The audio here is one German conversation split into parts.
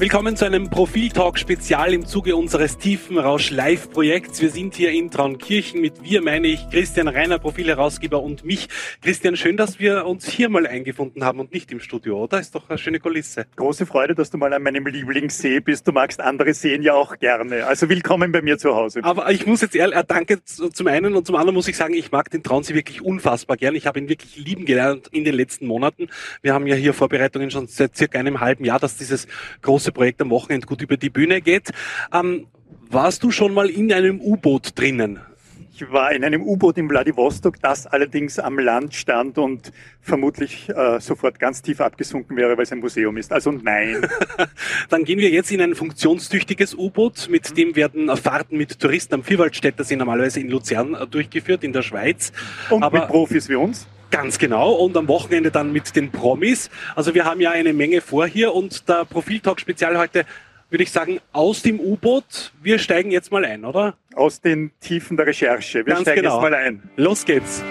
Willkommen zu einem Profil-Talk-Spezial im Zuge unseres Tiefenrausch-Live-Projekts. Wir sind hier in Traunkirchen. Mit wir meine ich Christian Reiner, Profilherausgeber und mich. Christian, schön, dass wir uns hier mal eingefunden haben und nicht im Studio, oder? Ist doch eine schöne Kulisse. Große Freude, dass du mal an meinem Lieblingssee bist. Du magst andere Seen ja auch gerne. Also willkommen bei mir zu Hause. Aber ich muss jetzt ehrlich, äh, danke zum einen und zum anderen muss ich sagen, ich mag den Traunsee wirklich unfassbar gern. Ich habe ihn wirklich lieben gelernt in den letzten Monaten. Wir haben ja hier Vorbereitungen schon seit circa einem halben Jahr, dass dieses große große Projekt am Wochenende gut über die Bühne geht. Ähm, warst du schon mal in einem U-Boot drinnen? Ich war in einem U-Boot in Vladivostok, das allerdings am Land stand und vermutlich äh, sofort ganz tief abgesunken wäre, weil es ein Museum ist. Also nein. Dann gehen wir jetzt in ein funktionstüchtiges U-Boot. Mit mhm. dem werden Fahrten mit Touristen am Vierwaldstätter sind normalerweise in Luzern äh, durchgeführt, in der Schweiz. Und Aber mit Profis wie uns? Ganz genau. Und am Wochenende dann mit den Promis. Also wir haben ja eine Menge vor hier und der Profiltalk Spezial heute würde ich sagen, aus dem U-Boot. Wir steigen jetzt mal ein, oder? Aus den Tiefen der Recherche. Wir Ganz steigen genau. jetzt mal ein. Los geht's.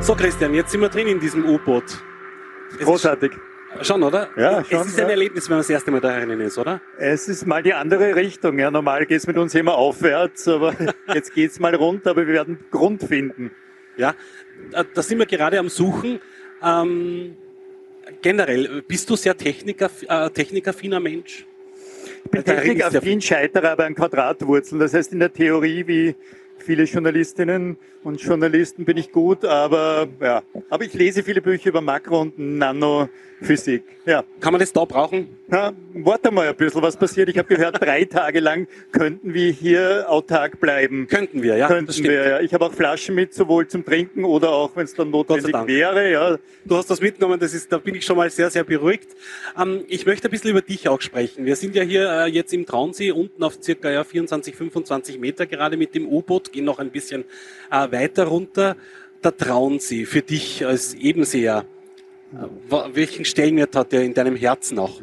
So, Christian, jetzt sind wir drin in diesem U-Boot. Großartig. Schon, oder? Ja, schon. Es ist ein. Erlebnis, wenn man das erste Mal da drinnen ist, oder? Es ist mal die andere Richtung. Ja, normal geht's mit uns immer aufwärts, aber jetzt geht's mal runter, aber wir werden Grund finden. Ja, da sind wir gerade am Suchen. Ähm, generell, bist du sehr Techniker, äh, technikaffiner Mensch? Ich bin technikaffin, scheitere aber an Quadratwurzeln. Das heißt, in der Theorie, wie viele Journalistinnen und Journalisten bin ich gut, aber ja. Aber ich lese viele Bücher über Makro- und Nanophysik. Ja. Kann man das da brauchen? Na, warte mal ein bisschen, was passiert. Ich habe gehört, drei Tage lang könnten wir hier autark bleiben. Könnten wir, ja. Könnten wir, ja. Ich habe auch Flaschen mit, sowohl zum Trinken oder auch, wenn es dann notwendig wäre. Ja. Du hast das mitgenommen, das ist, da bin ich schon mal sehr, sehr beruhigt. Ähm, ich möchte ein bisschen über dich auch sprechen. Wir sind ja hier äh, jetzt im Traunsee, unten auf circa ja, 24, 25 Meter gerade mit dem U-Boot, gehen noch ein bisschen äh, weiter runter. Der Traunsee für dich als Ebenseher, äh, welchen Stellenwert hat er in deinem Herzen auch?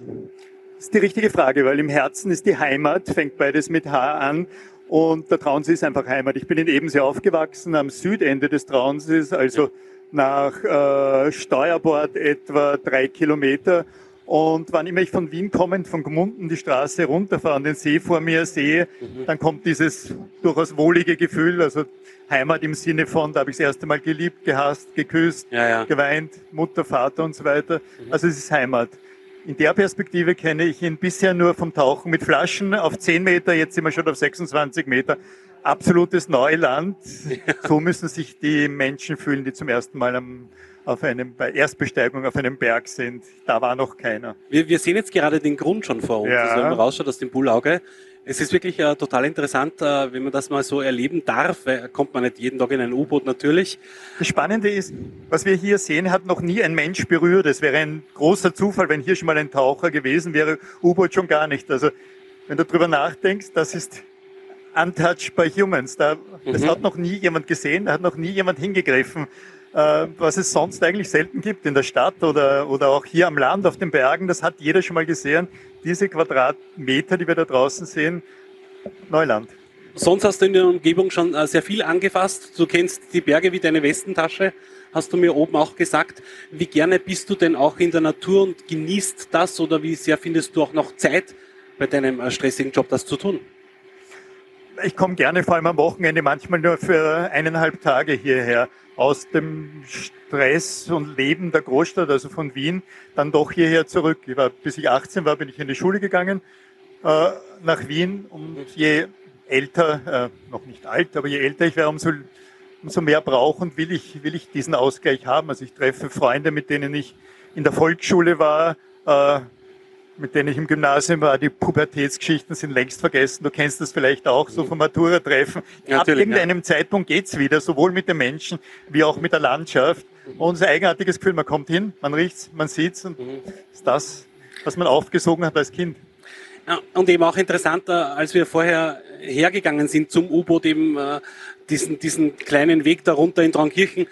Das ist die richtige Frage, weil im Herzen ist die Heimat, fängt beides mit H an. Und der Traunsee ist einfach Heimat. Ich bin in Ebensee aufgewachsen, am Südende des Traunsees, also nach äh, Steuerbord etwa drei Kilometer. Und wann immer ich von Wien kommend, von Gmunden die Straße runterfahre und den See vor mir sehe, dann kommt dieses durchaus wohlige Gefühl, also Heimat im Sinne von, da habe ich das erste Mal geliebt, gehasst, geküsst, ja, ja. geweint, Mutter, Vater und so weiter. Mhm. Also es ist Heimat. In der Perspektive kenne ich ihn bisher nur vom Tauchen mit Flaschen auf 10 Meter, jetzt sind wir schon auf 26 Meter. Absolutes Neuland. So müssen sich die Menschen fühlen, die zum ersten Mal am, auf einem, bei Erstbesteigung auf einem Berg sind. Da war noch keiner. Wir, wir sehen jetzt gerade den Grund schon vor uns, ja. also wenn man rausschaut aus dem Bullauge. Es ist wirklich äh, total interessant, äh, wenn man das mal so erleben darf. Weil, kommt man nicht jeden Tag in ein U-Boot natürlich. Das Spannende ist, was wir hier sehen, hat noch nie ein Mensch berührt. Es wäre ein großer Zufall, wenn hier schon mal ein Taucher gewesen wäre. U-Boot schon gar nicht. Also wenn du drüber nachdenkst, das ist untouched by humans. Da, das mhm. hat noch nie jemand gesehen, da hat noch nie jemand hingegriffen. Äh, was es sonst eigentlich selten gibt in der Stadt oder, oder auch hier am Land auf den Bergen, das hat jeder schon mal gesehen. Diese Quadratmeter, die wir da draußen sehen, Neuland. Sonst hast du in der Umgebung schon äh, sehr viel angefasst. Du kennst die Berge wie deine Westentasche, hast du mir oben auch gesagt. Wie gerne bist du denn auch in der Natur und genießt das oder wie sehr findest du auch noch Zeit bei deinem äh, stressigen Job, das zu tun? Ich komme gerne, vor allem am Wochenende, manchmal nur für eineinhalb Tage hierher aus dem Stress und Leben der Großstadt, also von Wien, dann doch hierher zurück. Ich war, bis ich 18 war, bin ich in die Schule gegangen äh, nach Wien und je älter, äh, noch nicht alt, aber je älter ich wäre, umso, umso mehr brauche und will ich, will ich diesen Ausgleich haben. Also ich treffe Freunde, mit denen ich in der Volksschule war, äh, mit denen ich im Gymnasium war, die Pubertätsgeschichten sind längst vergessen. Du kennst das vielleicht auch, so vom Matura-Treffen. Ab irgendeinem ja. Zeitpunkt geht's wieder, sowohl mit den Menschen wie auch mit der Landschaft. Und unser eigenartiges Gefühl, man kommt hin, man riecht's, man sieht's und mhm. ist das, was man aufgesogen hat als Kind. Ja, und eben auch interessanter, als wir vorher hergegangen sind zum U-Boot, eben äh, diesen, diesen kleinen Weg darunter in Traunkirchen,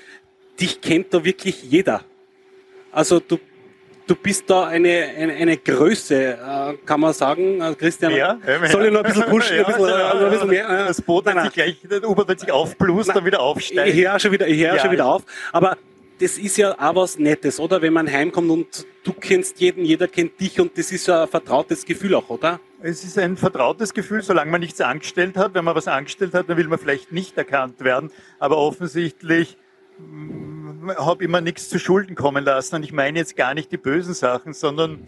dich kennt da wirklich jeder. Also du du bist da eine, eine, eine Größe, äh, kann man sagen, äh, Christian. Ja, soll ich noch ein bisschen pushen, ja, ein, bisschen, ja, ein bisschen mehr? Das Boot hat sich gleich, der U-Boot hat sich aufblust, dann wieder aufsteigen. Ich höre schon wieder, ich höre Ja, schon wieder auf. Aber das ist ja auch was Nettes, oder? Wenn man heimkommt und du kennst jeden, jeder kennt dich und das ist ja ein vertrautes Gefühl auch, oder? Es ist ein vertrautes Gefühl, solange man nichts angestellt hat. Wenn man was angestellt hat, dann will man vielleicht nicht erkannt werden. Aber offensichtlich habe ich mir nichts zu Schulden kommen lassen. Und ich meine jetzt gar nicht die bösen Sachen, sondern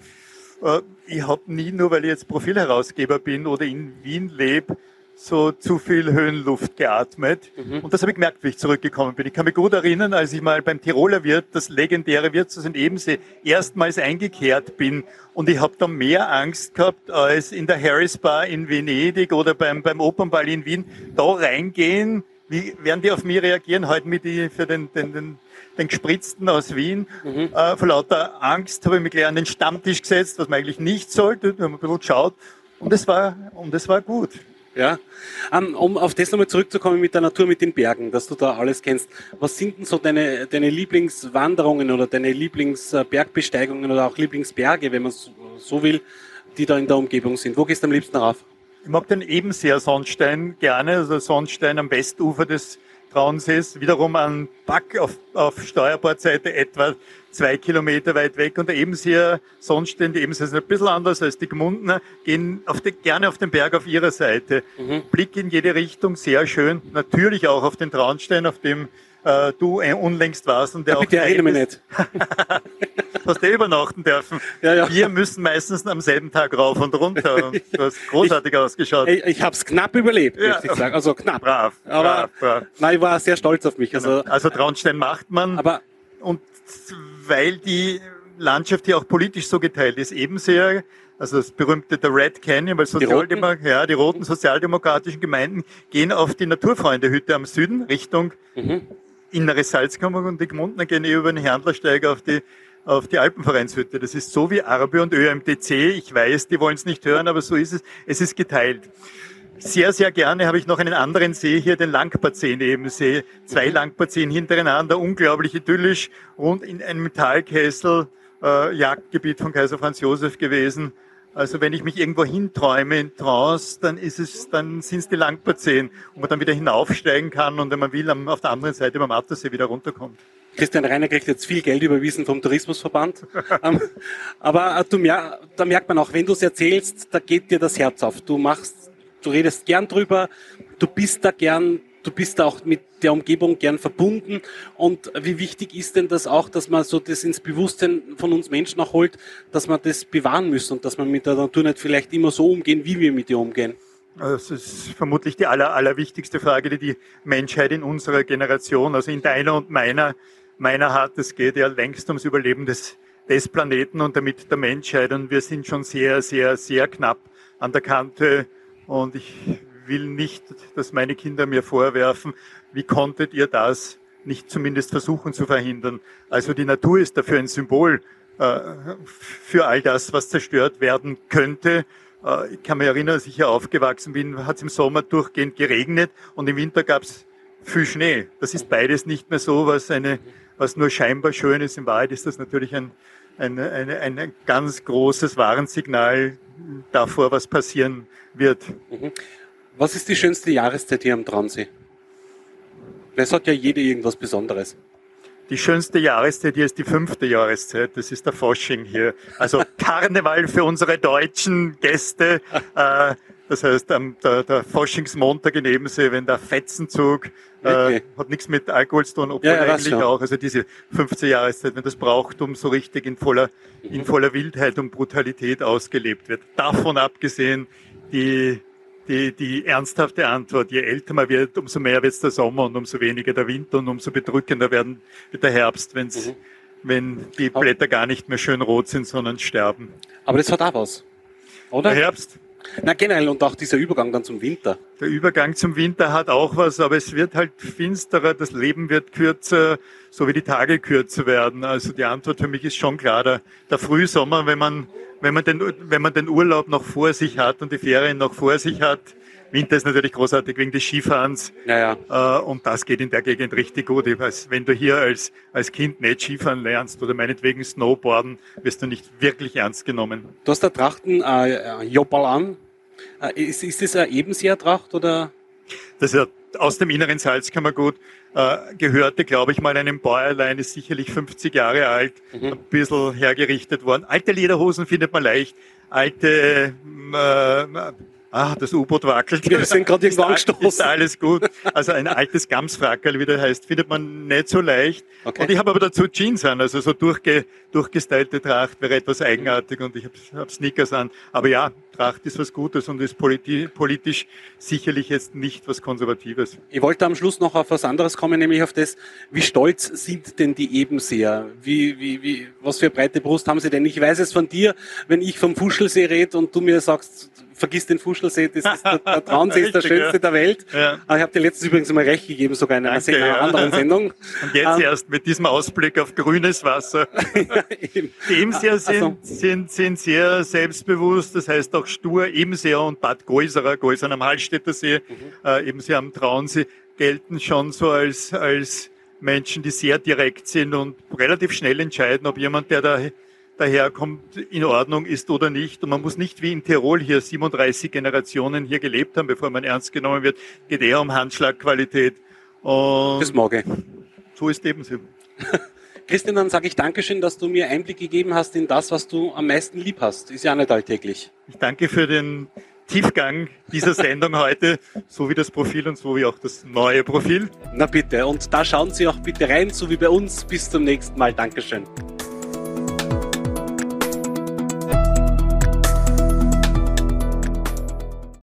äh, ich habe nie, nur weil ich jetzt Profilherausgeber bin oder in Wien lebe, so zu viel Höhenluft geatmet. Und das habe ich gemerkt, wie ich zurückgekommen bin. Ich kann mich gut erinnern, als ich mal beim Tiroler Wirt, das legendäre Wirtshaus in Ebensee, erstmals eingekehrt bin. Und ich habe da mehr Angst gehabt, als in der Harris Bar in Venedig oder beim, beim Opernball in Wien. Da reingehen, wie werden die auf mich reagieren? Heute mit die für den, den, den, den Gespritzten aus Wien. Äh, vor lauter Angst habe ich mich gleich an den Stammtisch gesetzt, was man eigentlich nicht sollte. Haben wir ein bisschen geschaut. Und es war, und es war gut. Ja. Ähm, um auf das nochmal zurückzukommen mit der Natur, mit den Bergen, dass du da alles kennst. Was sind denn so deine, deine Lieblingswanderungen oder deine Lieblingsbergbesteigungen oder auch Lieblingsberge, wenn man so- so will, die da in der Umgebung sind? Wo gehst du am liebsten rauf? Ich mag den Ebenseer Sonnstein gerne, also Sonnstein am Westufer des Traunsees, wiederum an Back auf, auf Steuerbordseite etwa zwei Kilometer weit weg. Und der Ebenseer Sonnstein, die Ebenseer sind ein bisschen anders als die Gmundner, gehen auf die, gerne auf den Berg auf ihrer Seite. Blick in jede Richtung, sehr schön. Natürlich auch auf den Traunstein, auf dem äh, du äh, unlängst warst und der auch Bitte erinnere mich nicht. hast du übernachten dürfen. Ja, ja. Wir müssen meistens am selben Tag rauf und runter. Und du hast großartig ausgeschaut. Ich, ich habe es knapp überlebt, Ja. möchte ich sagen. Also knapp. Brav, Aber brav, brav. nein, ich war sehr stolz auf mich. Also, Also Traunstein macht man. aber und weil die Landschaft hier auch politisch so geteilt ist, eben sehr, also das berühmte der Red Canyon, weil Sozialdemo ja, die roten sozialdemokratischen Gemeinden gehen auf die Naturfreundehütte am Süden Richtung innere Salzkammer und die Gmundner gehen eh über den Herndlersteig auf die auf die Alpenvereinshütte. Das ist so wie Arbe und ÖMTC. Ich weiß, die wollen es nicht hören, aber so ist es. Es ist geteilt. Sehr, sehr gerne habe ich noch einen anderen See hier, den Langparzeen Ebensee. Zwei Langparzeen hintereinander, unglaublich idyllisch, rund in einem Talkessel, äh, Jagdgebiet von Kaiser Franz Josef gewesen. Also wenn ich mich irgendwo hinträume in Trance, dann ist es, dann sind es die Langparzeen, wo man dann wieder hinaufsteigen kann und wenn man will, auf der anderen Seite beim Attersee wieder runterkommt. Christian Reiner kriegt jetzt viel Geld überwiesen vom Tourismusverband. Ähm, Aber äh, du da merkt man auch, wenn du es erzählst, da geht dir das Herz auf. Du machst, du redest gern drüber, du bist da gern, du bist auch mit der Umgebung gern verbunden. Und wie wichtig ist denn das auch, dass man so das ins Bewusstsein von uns Menschen auch holt, dass man das bewahren muss und dass man mit der Natur nicht vielleicht immer so umgehen, wie wir mit ihr umgehen? Das ist vermutlich die aller, allerwichtigste Frage, die die Menschheit in unserer Generation, also in deiner und meiner, meiner hat. Es geht ja längst ums Überleben des, des Planeten und damit der Menschheit. Und wir sind schon sehr, sehr, sehr knapp an der Kante. Und ich will nicht, dass meine Kinder mir vorwerfen, wie konntet ihr das nicht zumindest versuchen zu verhindern. Also die Natur ist dafür ein Symbol äh, für all das, was zerstört werden könnte. Äh, Ich kann mich erinnern, als ich hier aufgewachsen bin, hat es im Sommer durchgehend geregnet und im Winter gab es viel Schnee. Das ist beides nicht mehr so, was, eine, was nur scheinbar schön ist. In Wahrheit ist das natürlich ein, ein, ein, ein ganz großes Warnsignal davor, was passieren wird. Was ist die schönste Jahreszeit hier am Traunsee? Es hat ja jede irgendwas Besonderes. Die schönste Jahreszeit hier ist die fünfte Jahreszeit. Das ist der Fasching hier. Also Karneval für unsere deutschen Gäste. Äh, das heißt, am, der, der Faschingsmontag in Ebensee, wenn der Fetzenzug, äh, Wirklich? hat nichts mit Alkohol zu tun, obwohl Ja, eigentlich auch. Also diese fünfte Jahreszeit, wenn das Brauchtum so richtig in voller, in voller Wildheit und Brutalität ausgelebt wird. Davon abgesehen, die, die, die ernsthafte Antwort, je älter man wird, umso mehr wird es der Sommer und umso weniger der Winter und umso bedrückender werden, wird der Herbst, wenn's, wenn die Blätter gar nicht mehr schön rot sind, sondern sterben. Aber das hat auch was. Oder? Der Herbst, Na generell und auch dieser Übergang dann zum Winter. der Übergang zum Winter hat auch was, aber es wird halt finsterer, das Leben wird kürzer, so wie die Tage kürzer werden. Also die Antwort für mich ist schon klar, der, der Frühsommer, wenn man, wenn, man den, wenn man den Urlaub noch vor sich hat und die Ferien noch vor sich hat, Winter ist natürlich großartig wegen des Skifahrens. Ja, ja. Äh, und das geht in der Gegend richtig gut. Ich weiß, wenn du hier als, als Kind nicht Skifahren lernst oder meinetwegen Snowboarden, wirst du nicht wirklich ernst genommen. Du hast da Trachten äh, Jopal an. Äh, ist, ist das eine Ebenseer-Tracht oder? Das ist ja aus dem inneren Salzkammergut äh, gehörte, glaube ich, mal einem Bäuerlein, ist sicherlich 50 Jahre alt, mhm. ein bisschen hergerichtet worden. Alte Lederhosen findet man leicht, alte äh, Ah, das U-Boot wackelt. Wir sind gerade irgendwo angestoßen. Ist alles gut. Also ein altes Gamsfrackerl, wie der heißt, findet man nicht so leicht. Okay. Und ich habe aber dazu Jeans an, also so durchge, durchgestylte Tracht wäre etwas eigenartig und ich habe hab Sneakers an. Aber ja, Tracht ist was Gutes und ist politi politisch sicherlich jetzt nicht was Konservatives. Ich wollte am Schluss noch auf was anderes kommen, nämlich auf das, wie stolz sind denn die Ebenseer? Wie, wie, wie, was für breite Brust haben sie denn? Ich weiß es von dir, wenn ich vom Fuschelsee rede und du mir sagst, vergiss den Fuschelsee, das ist der, der Traunsee ist der schönste ja. der Welt. Ja. Aber ich habe dir letztens übrigens mal recht gegeben, sogar in einer, Danke, ja. anderen Sendung. Und jetzt ähm, erst mit diesem Ausblick auf grünes Wasser. Die Ebenseer sind, also, sind, sind sehr selbstbewusst, das heißt auch stur. Ebenseer und Bad Geuserer, Geusern am Hallstätter See, mhm. äh, Ebenseer am Traunsee, gelten schon so als, als Menschen, die sehr direkt sind und relativ schnell entscheiden, ob jemand, der da daherkommt, in Ordnung ist oder nicht. Und man muss nicht wie in Tirol hier 37 Generationen hier gelebt haben, bevor man ernst genommen wird. Geht eher um Handschlagqualität. Und das mag ich. So ist eben so. Christian, dann sage ich Dankeschön, dass du mir Einblick gegeben hast in das, was du am meisten lieb hast. Ist ja nicht alltäglich. Ich danke für den Tiefgang dieser Sendung heute, so wie das Profil und so wie auch das neue Profil. Na bitte, und da schauen Sie auch bitte rein, so wie bei uns. Bis zum nächsten Mal. Dankeschön.